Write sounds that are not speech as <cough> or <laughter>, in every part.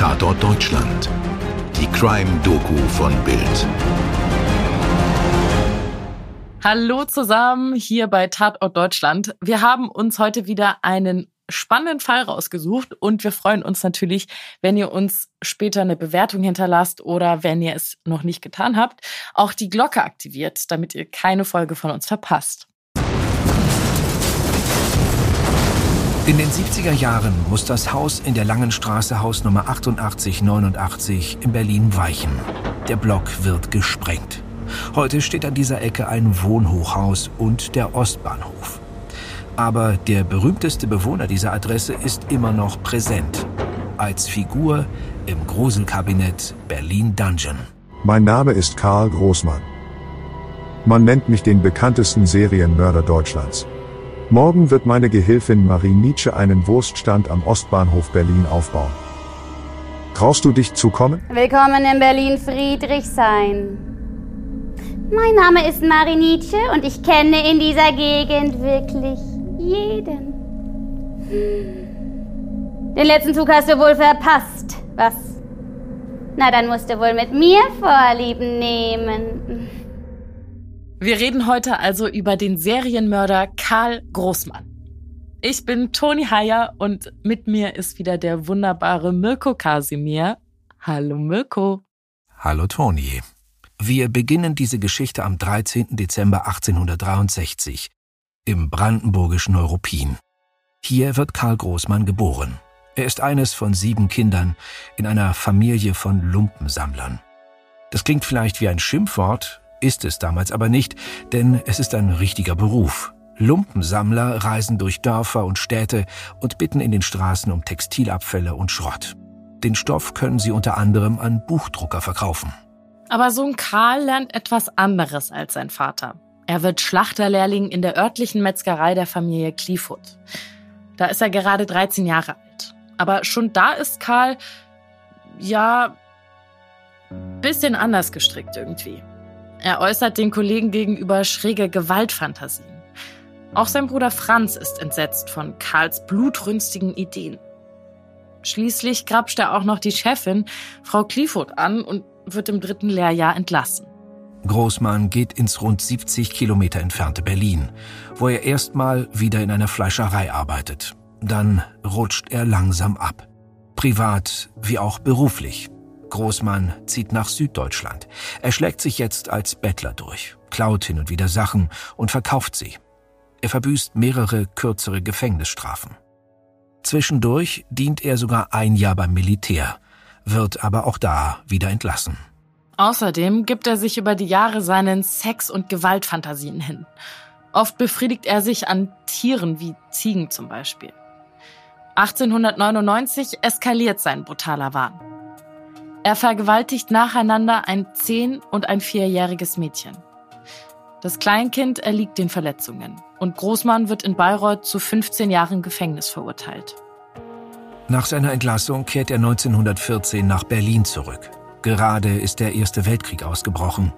Tatort Deutschland. Die Crime-Doku von Bild. Hallo zusammen hier bei Tatort Deutschland. Wir haben uns heute wieder einen spannenden Fall rausgesucht und wir freuen uns natürlich, wenn ihr uns später eine Bewertung hinterlasst oder wenn ihr es noch nicht getan habt, auch die Glocke aktiviert, damit ihr keine Folge von uns verpasst. In den 70er Jahren muss das Haus in der Langen Straße Haus Nummer 8889 in Berlin weichen. Der Block wird gesprengt. Heute steht an dieser Ecke ein Wohnhochhaus und der Ostbahnhof. Aber der berühmteste Bewohner dieser Adresse ist immer noch präsent. Als Figur im Gruselkabinett Berlin Dungeon. Mein Name ist Karl Großmann. Man nennt mich den bekanntesten Serienmörder Deutschlands. Morgen wird meine Gehilfin Marie Nietzsche einen Wurststand am Ostbahnhof Berlin aufbauen. Traust du dich zu kommen? Willkommen in Berlin Friedrichshain. Mein Name ist Marie Nietzsche und ich kenne in dieser Gegend wirklich jeden. Den letzten Zug hast du wohl verpasst, was? Na, dann musst du wohl mit mir Vorlieben nehmen. Wir reden heute also über den Serienmörder Karl Großmann. Ich bin Toni Heyer und mit mir ist wieder der wunderbare Mirko Kasimir. Hallo Mirko. Hallo Toni. Wir beginnen diese Geschichte am 13. Dezember 1863 im brandenburgischen Neuruppin. Hier wird Karl Großmann geboren. Er ist eines von sieben Kindern in einer Familie von Lumpensammlern. Das klingt vielleicht wie ein Schimpfwort, ist es damals aber nicht, denn es ist ein richtiger Beruf. Lumpensammler reisen durch Dörfer und Städte und bitten in den Straßen um Textilabfälle und Schrott. Den Stoff können sie unter anderem an Buchdrucker verkaufen. Aber Sohn Karl lernt etwas anderes als sein Vater. Er wird Schlachterlehrling in der örtlichen Metzgerei der Familie Clifford. Da ist er gerade 13 Jahre alt. Aber schon da ist Karl, ja, bisschen anders gestrickt irgendwie. Er äußert den Kollegen gegenüber schräge Gewaltfantasien. Auch sein Bruder Franz ist entsetzt von Karls blutrünstigen Ideen. Schließlich grapscht er auch noch die Chefin, Frau Clifford, an und wird im dritten Lehrjahr entlassen. Großmann geht ins rund 70 Kilometer entfernte Berlin, wo er erstmal wieder in einer Fleischerei arbeitet. Dann rutscht er langsam ab. Privat wie auch beruflich. Großmann zieht nach Süddeutschland. Er schlägt sich jetzt als Bettler durch, klaut hin und wieder Sachen und verkauft sie. Er verbüßt mehrere kürzere Gefängnisstrafen. Zwischendurch dient er sogar ein Jahr beim Militär, wird aber auch da wieder entlassen. Außerdem gibt er sich über die Jahre seinen Sex- und Gewaltfantasien hin. Oft befriedigt er sich an Tieren wie Ziegen zum Beispiel. 1899 eskaliert sein brutaler Wahn. Er vergewaltigt nacheinander ein zehn- und ein vierjähriges Mädchen. Das Kleinkind erliegt den Verletzungen und Großmann wird in Bayreuth zu 15 Jahren Gefängnis verurteilt. Nach seiner Entlassung kehrt er 1914 nach Berlin zurück. Gerade ist der Erste Weltkrieg ausgebrochen.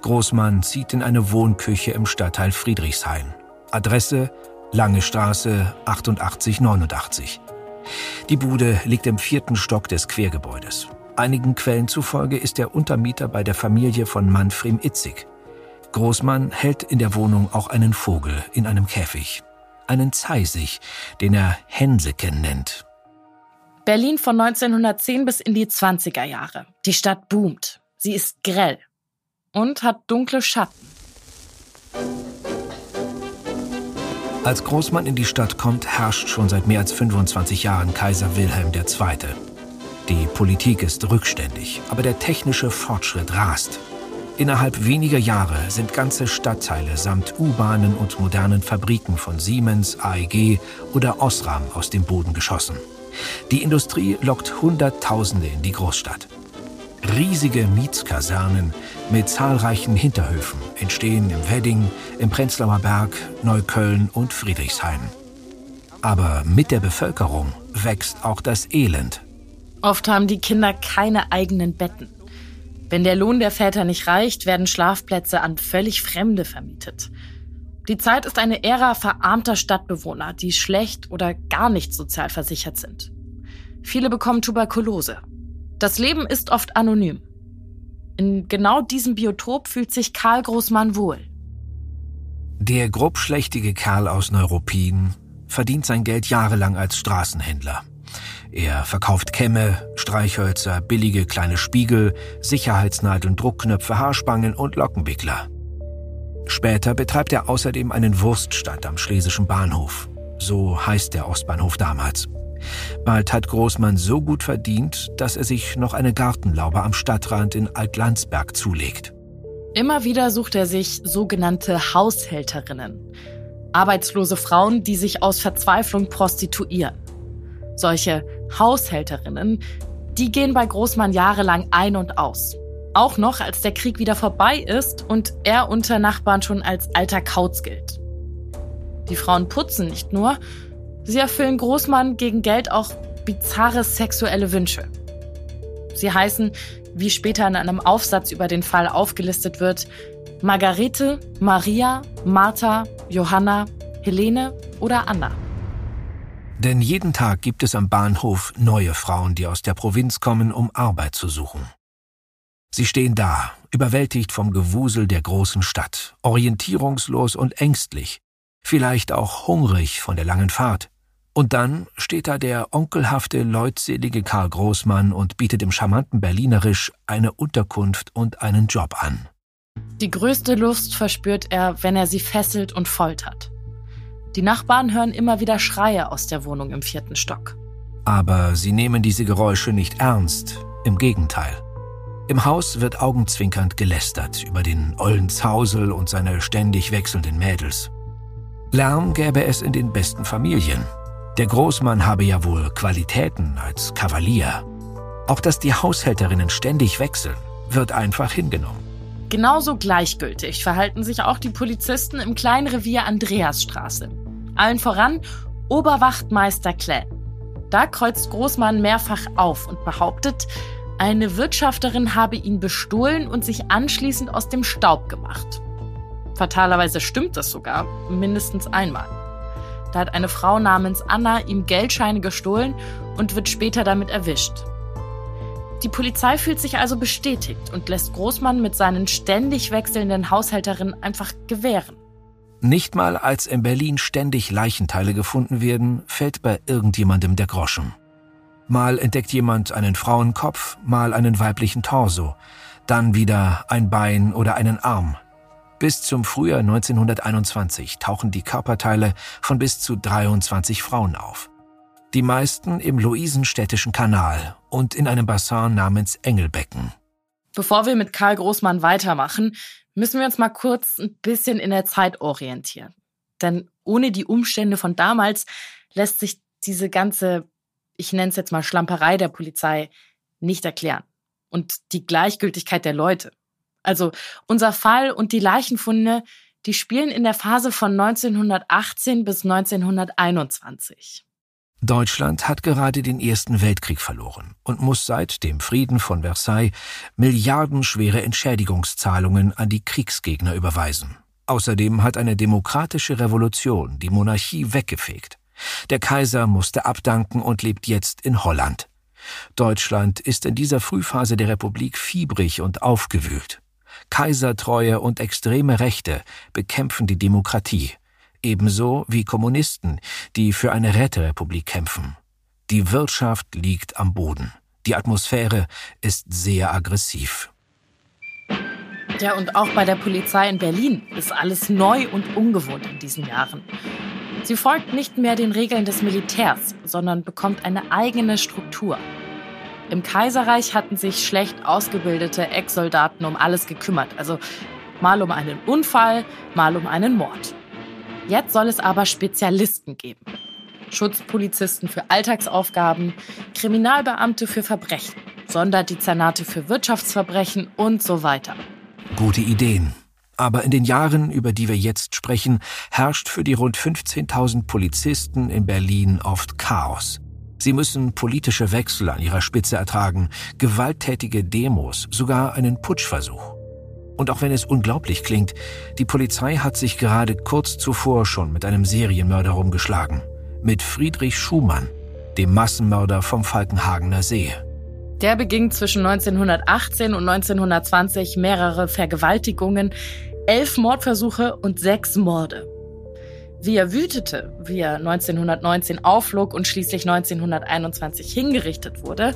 Großmann zieht in eine Wohnküche im Stadtteil Friedrichshain. Adresse Lange Straße 8889. Die Bude liegt im vierten Stock des Quergebäudes. Einigen Quellen zufolge ist er Untermieter bei der Familie von Manfred Itzig. Großmann hält in der Wohnung auch einen Vogel in einem Käfig. Einen Zeisig, den er Hänseken nennt. Berlin von 1910 bis in die 20er Jahre. Die Stadt boomt. Sie ist grell und hat dunkle Schatten. Als Großmann in die Stadt kommt, herrscht schon seit mehr als 25 Jahren Kaiser Wilhelm II. Die Politik ist rückständig, aber der technische Fortschritt rast. Innerhalb weniger Jahre sind ganze Stadtteile samt U-Bahnen und modernen Fabriken von Siemens, AEG oder Osram aus dem Boden geschossen. Die Industrie lockt Hunderttausende in die Großstadt. Riesige Mietskasernen mit zahlreichen Hinterhöfen entstehen im Wedding, im Prenzlauer Berg, Neukölln und Friedrichshain. Aber mit der Bevölkerung wächst auch das Elend. Oft haben die Kinder keine eigenen Betten. Wenn der Lohn der Väter nicht reicht, werden Schlafplätze an völlig Fremde vermietet. Die Zeit ist eine Ära verarmter Stadtbewohner, die schlecht oder gar nicht sozial versichert sind. Viele bekommen Tuberkulose. Das Leben ist oft anonym. In genau diesem Biotop fühlt sich Karl Großmann wohl. Der grobschlächtige Kerl aus Neuruppin verdient sein Geld jahrelang als Straßenhändler. Er verkauft Kämme, Streichhölzer, billige kleine Spiegel, Sicherheitsnadeln, Druckknöpfe, Haarspangen und Lockenwickler. Später betreibt er außerdem einen Wurststand am Schlesischen Bahnhof. So heißt der Ostbahnhof damals. Bald hat Großmann so gut verdient, dass er sich noch eine Gartenlaube am Stadtrand in Altlandsberg zulegt. Immer wieder sucht er sich sogenannte Haushälterinnen. Arbeitslose Frauen, die sich aus Verzweiflung prostituieren. Solche Haushälterinnen, die gehen bei Großmann jahrelang ein und aus. Auch noch, als der Krieg wieder vorbei ist und er unter Nachbarn schon als alter Kauz gilt. Die Frauen putzen nicht nur, sie erfüllen Großmann gegen Geld auch bizarre sexuelle Wünsche. Sie heißen, wie später in einem Aufsatz über den Fall aufgelistet wird, Margarete, Maria, Martha, Johanna, Helene oder Anna. Denn jeden Tag gibt es am Bahnhof neue Frauen, die aus der Provinz kommen, um Arbeit zu suchen. Sie stehen da, überwältigt vom Gewusel der großen Stadt, orientierungslos und ängstlich, vielleicht auch hungrig von der langen Fahrt. Und dann steht da der onkelhafte, leutselige Karl Großmann und bietet im charmanten Berlinerisch eine Unterkunft und einen Job an. Die größte Lust verspürt er, wenn er sie fesselt und foltert. Die Nachbarn hören immer wieder Schreie aus der Wohnung im vierten Stock. Aber sie nehmen diese Geräusche nicht ernst, im Gegenteil. Im Haus wird augenzwinkernd gelästert über den ollen Zausel und seine ständig wechselnden Mädels. Lärm gäbe es in den besten Familien. Der Großmann habe ja wohl Qualitäten als Kavalier. Auch dass die Haushälterinnen ständig wechseln, wird einfach hingenommen. Genauso gleichgültig verhalten sich auch die Polizisten im kleinen Revier Andreasstraße. Allen voran Oberwachtmeister Klähn. Da kreuzt Großmann mehrfach auf und behauptet, eine Wirtschafterin habe ihn bestohlen und sich anschließend aus dem Staub gemacht. Fatalerweise stimmt das sogar, mindestens einmal. Da hat eine Frau namens Anna ihm Geldscheine gestohlen und wird später damit erwischt. Die Polizei fühlt sich also bestätigt und lässt Großmann mit seinen ständig wechselnden Haushälterinnen einfach gewähren. Nicht mal als in Berlin ständig Leichenteile gefunden werden, fällt bei irgendjemandem der Groschen. Mal entdeckt jemand einen Frauenkopf, mal einen weiblichen Torso, dann wieder ein Bein oder einen Arm, bis zum Frühjahr 1921 tauchen die Körperteile von bis zu 23 Frauen auf. Die meisten im Luisenstädtischen Kanal und in einem Bassin namens Engelbecken. Bevor wir mit Karl Großmann weitermachen, müssen wir uns mal kurz ein bisschen in der Zeit orientieren. Denn ohne die Umstände von damals lässt sich diese ganze, ich nenne es jetzt mal Schlamperei der Polizei, nicht erklären. Und die Gleichgültigkeit der Leute. Also unser Fall und die Leichenfunde, die spielen in der Phase von 1918 bis 1921. Deutschland hat gerade den Ersten Weltkrieg verloren und muss seit dem Frieden von Versailles milliardenschwere Entschädigungszahlungen an die Kriegsgegner überweisen. Außerdem hat eine demokratische Revolution die Monarchie weggefegt. Der Kaiser musste abdanken und lebt jetzt in Holland. Deutschland ist in dieser Frühphase der Republik fiebrig und aufgewühlt. Kaisertreue und extreme Rechte bekämpfen die Demokratie, ebenso wie Kommunisten, die für eine Räterepublik kämpfen. Die Wirtschaft liegt am Boden. Die Atmosphäre ist sehr aggressiv. Ja, und auch bei der Polizei in Berlin ist alles neu und ungewohnt in diesen Jahren. Sie folgt nicht mehr den Regeln des Militärs, sondern bekommt eine eigene Struktur. Im Kaiserreich hatten sich schlecht ausgebildete Ex-Soldaten um alles gekümmert, also mal um einen Unfall, mal um einen Mord. Jetzt soll es aber Spezialisten geben. Schutzpolizisten für Alltagsaufgaben, Kriminalbeamte für Verbrechen, Sonderdezernate für Wirtschaftsverbrechen und so weiter. Gute Ideen. Aber in den Jahren, über die wir jetzt sprechen, herrscht für die rund 15.000 Polizisten in Berlin oft Chaos. Sie müssen politische Wechsel an ihrer Spitze ertragen, gewalttätige Demos, sogar einen Putschversuch. Und auch wenn es unglaublich klingt, die Polizei hat sich gerade kurz zuvor schon mit einem Serienmörder rumgeschlagen. Mit Friedrich Schumann, dem Massenmörder vom Falkenhagener See. Der beging zwischen 1918 und 1920 mehrere Vergewaltigungen, elf Mordversuche und sechs Morde. Wie er wütete, wie er 1919 aufflog und schließlich 1921 hingerichtet wurde,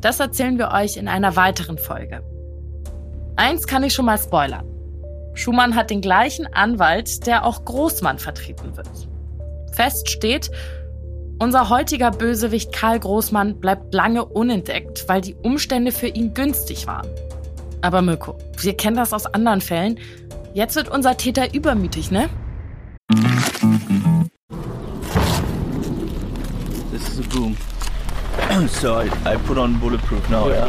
das erzählen wir euch in einer weiteren Folge. Eins kann ich schon mal spoilern. Schumann hat den gleichen Anwalt, der auch Großmann vertreten wird. Fest steht, unser heutiger Bösewicht Karl Großmann bleibt lange unentdeckt, weil die Umstände für ihn günstig waren. Aber Mirko, wir kennen das aus anderen Fällen. Jetzt wird unser Täter übermütig, ne? This is a boom. <clears throat> so I, put on bulletproof now. Yeah.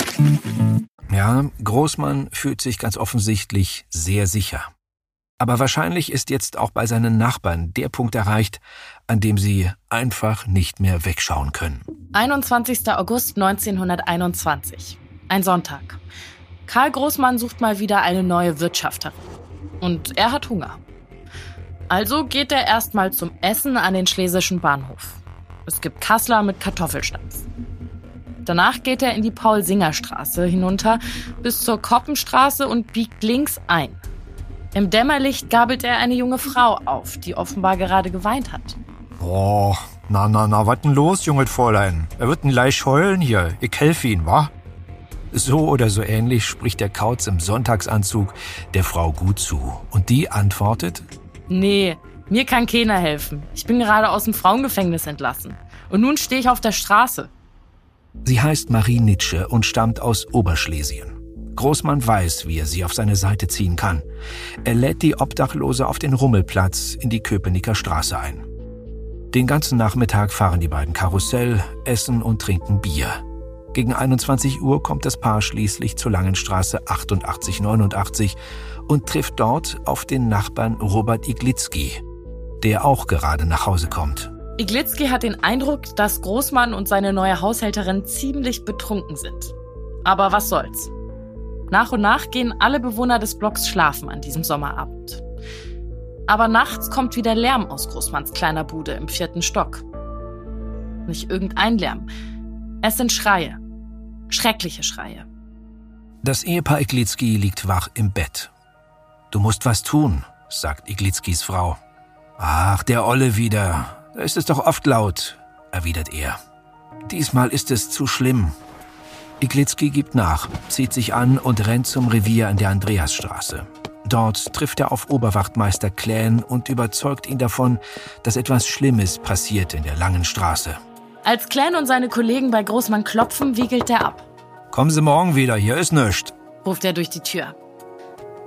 Ja, Großmann fühlt sich ganz offensichtlich sehr sicher. Aber wahrscheinlich ist jetzt auch bei seinen Nachbarn der Punkt erreicht, an dem sie einfach nicht mehr wegschauen können. 21. August 1921. Ein Sonntag. Karl Großmann sucht mal wieder eine neue Wirtschafterin. Und er hat Hunger. Also geht er erstmal zum Essen an den Schlesischen Bahnhof. Es gibt Kassler mit Kartoffelstampf. Danach geht er in die Paul-Singer-Straße hinunter bis zur Koppenstraße und biegt links ein. Im Dämmerlicht gabelt er eine junge Frau auf, die offenbar gerade geweint hat. Oh, na, na, na, was denn los, junges Fräulein? Er wird ein leicht heulen hier. Ich helfe ihn, wa? So oder so ähnlich spricht der Kauz im Sonntagsanzug der Frau gut zu. Und die antwortet, Nee, mir kann keiner helfen. Ich bin gerade aus dem Frauengefängnis entlassen. Und nun stehe ich auf der Straße. Sie heißt Marie Nitsche und stammt aus Oberschlesien. Großmann weiß, wie er sie auf seine Seite ziehen kann. Er lädt die Obdachlose auf den Rummelplatz in die Köpenicker Straße ein. Den ganzen Nachmittag fahren die beiden Karussell, essen und trinken Bier. Gegen 21 Uhr kommt das Paar schließlich zur Langenstraße 8889 und trifft dort auf den Nachbarn Robert Iglitzki, der auch gerade nach Hause kommt. Iglitzki hat den Eindruck, dass Großmann und seine neue Haushälterin ziemlich betrunken sind. Aber was soll's? Nach und nach gehen alle Bewohner des Blocks schlafen an diesem Sommerabend. Aber nachts kommt wieder Lärm aus Großmanns kleiner Bude im vierten Stock. Nicht irgendein Lärm. Es sind Schreie. Schreckliche Schreie. Das Ehepaar Iglitzki liegt wach im Bett Du musst was tun, sagt Iglitzkis Frau. Ach, der Olle wieder. Da ist es doch oft laut, erwidert er. Diesmal ist es zu schlimm. Iglitzki gibt nach, zieht sich an und rennt zum Revier an der Andreasstraße. Dort trifft er auf Oberwachtmeister Klähn und überzeugt ihn davon, dass etwas Schlimmes passiert in der langen Straße. Als Klähn und seine Kollegen bei Großmann klopfen, wiegelt er ab. Kommen Sie morgen wieder, hier ist nichts, ruft er durch die Tür.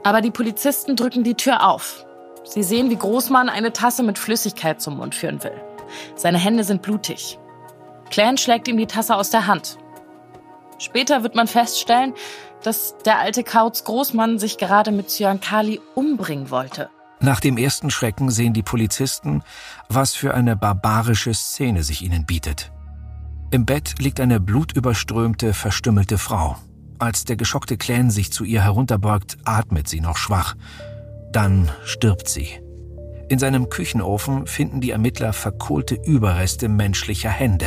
Aber die Polizisten drücken die Tür auf. Sie sehen, wie Großmann eine Tasse mit Flüssigkeit zum Mund führen will. Seine Hände sind blutig. Clan schlägt ihm die Tasse aus der Hand. Später wird man feststellen, dass der alte Kauz Großmann sich gerade mit Cyankali umbringen wollte. Nach dem ersten Schrecken sehen die Polizisten, was für eine barbarische Szene sich ihnen bietet. Im Bett liegt eine blutüberströmte, verstümmelte Frau. Als der geschockte Clan sich zu ihr herunterbeugt, atmet sie noch schwach. Dann stirbt sie. In seinem Küchenofen finden die Ermittler verkohlte Überreste menschlicher Hände.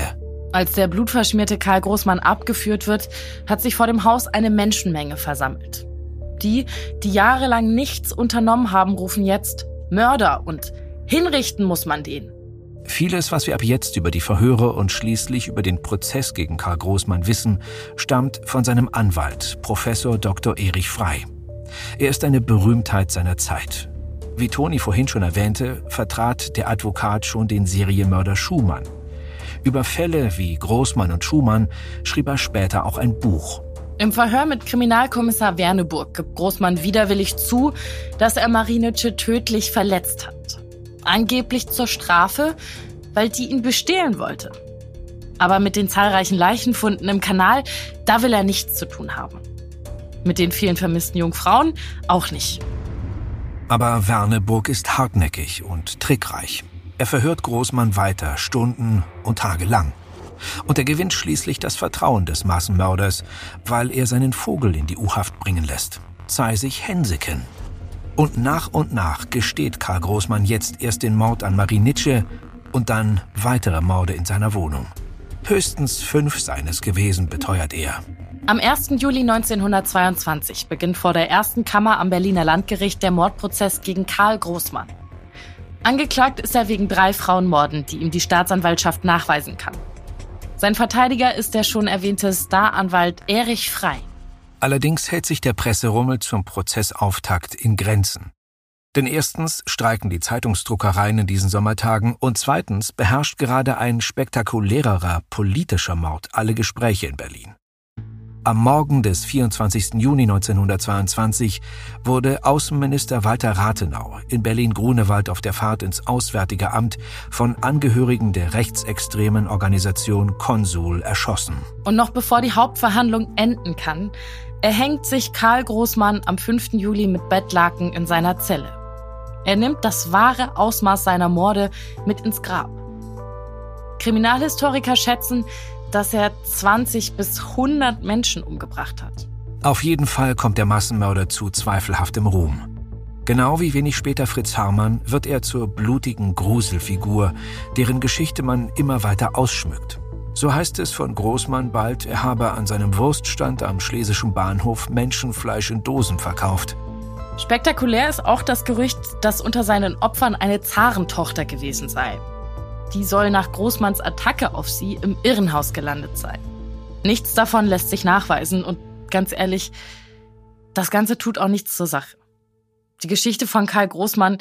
Als der blutverschmierte Karl Großmann abgeführt wird, hat sich vor dem Haus eine Menschenmenge versammelt. Die, die jahrelang nichts unternommen haben, rufen jetzt Mörder und hinrichten muss man den. Vieles, was wir ab jetzt über die Verhöre und schließlich über den Prozess gegen Karl Großmann wissen, stammt von seinem Anwalt, Professor Dr. Erich Frei. Er ist eine Berühmtheit seiner Zeit. Wie Toni vorhin schon erwähnte, vertrat der Advokat schon den Serienmörder Schumann. Über Fälle wie Großmann und Schumann schrieb er später auch ein Buch. Im Verhör mit Kriminalkommissar Werneburg gibt Großmann widerwillig zu, dass er Marinitsche tödlich verletzt hat. Angeblich zur Strafe, weil die ihn bestehlen wollte. Aber mit den zahlreichen Leichenfunden im Kanal, da will er nichts zu tun haben. Mit den vielen vermissten Jungfrauen auch nicht. Aber Werneburg ist hartnäckig und trickreich. Er verhört Großmann weiter, Stunden und Tage lang. Und er gewinnt schließlich das Vertrauen des Massenmörders, weil er seinen Vogel in die U-Haft bringen lässt. Zeisig Henseken. Und nach und nach gesteht Karl Großmann jetzt erst den Mord an Marie Nitsche und dann weitere Morde in seiner Wohnung. Höchstens fünf seines gewesen, beteuert er. Am 1. Juli 1922 beginnt vor der ersten Kammer am Berliner Landgericht der Mordprozess gegen Karl Großmann. Angeklagt ist er wegen drei Frauenmorden, die ihm die Staatsanwaltschaft nachweisen kann. Sein Verteidiger ist der schon erwähnte Staranwalt Erich Frei. Allerdings hält sich der Presserummel zum Prozessauftakt in Grenzen. Denn erstens streiken die Zeitungsdruckereien in diesen Sommertagen und zweitens beherrscht gerade ein spektakulärerer politischer Mord alle Gespräche in Berlin. Am Morgen des 24. Juni 1922 wurde Außenminister Walter Rathenau in Berlin-Grunewald auf der Fahrt ins Auswärtige Amt von Angehörigen der rechtsextremen Organisation Konsul erschossen. Und noch bevor die Hauptverhandlung enden kann, erhängt sich Karl Großmann am 5. Juli mit Bettlaken in seiner Zelle. Er nimmt das wahre Ausmaß seiner Morde mit ins Grab. Kriminalhistoriker schätzen, dass er 20 bis 100 Menschen umgebracht hat. Auf jeden Fall kommt der Massenmörder zu zweifelhaftem Ruhm. Genau wie wenig später Fritz Hamann wird er zur blutigen Gruselfigur, deren Geschichte man immer weiter ausschmückt. So heißt es von Großmann bald, er habe an seinem Wurststand am Schlesischen Bahnhof Menschenfleisch in Dosen verkauft. Spektakulär ist auch das Gerücht, dass unter seinen Opfern eine Zarentochter gewesen sei. Die soll nach Großmanns Attacke auf sie im Irrenhaus gelandet sein. Nichts davon lässt sich nachweisen und ganz ehrlich, das Ganze tut auch nichts zur Sache. Die Geschichte von Karl Großmann,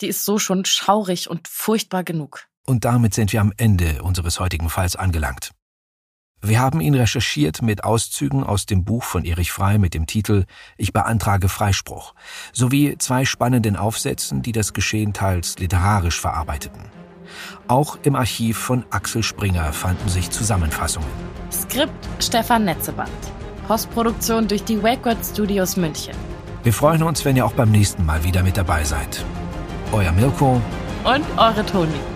die ist so schon schaurig und furchtbar genug. Und damit sind wir am Ende unseres heutigen Falls angelangt. Wir haben ihn recherchiert mit Auszügen aus dem Buch von Erich Frei mit dem Titel Ich beantrage Freispruch sowie zwei spannenden Aufsätzen, die das Geschehen teils literarisch verarbeiteten. Auch im Archiv von Axel Springer fanden sich Zusammenfassungen. Skript Stefan Netzeband. Postproduktion durch die Wakeword Studios München. Wir freuen uns, wenn ihr auch beim nächsten Mal wieder mit dabei seid. Euer Mirko und eure Toni.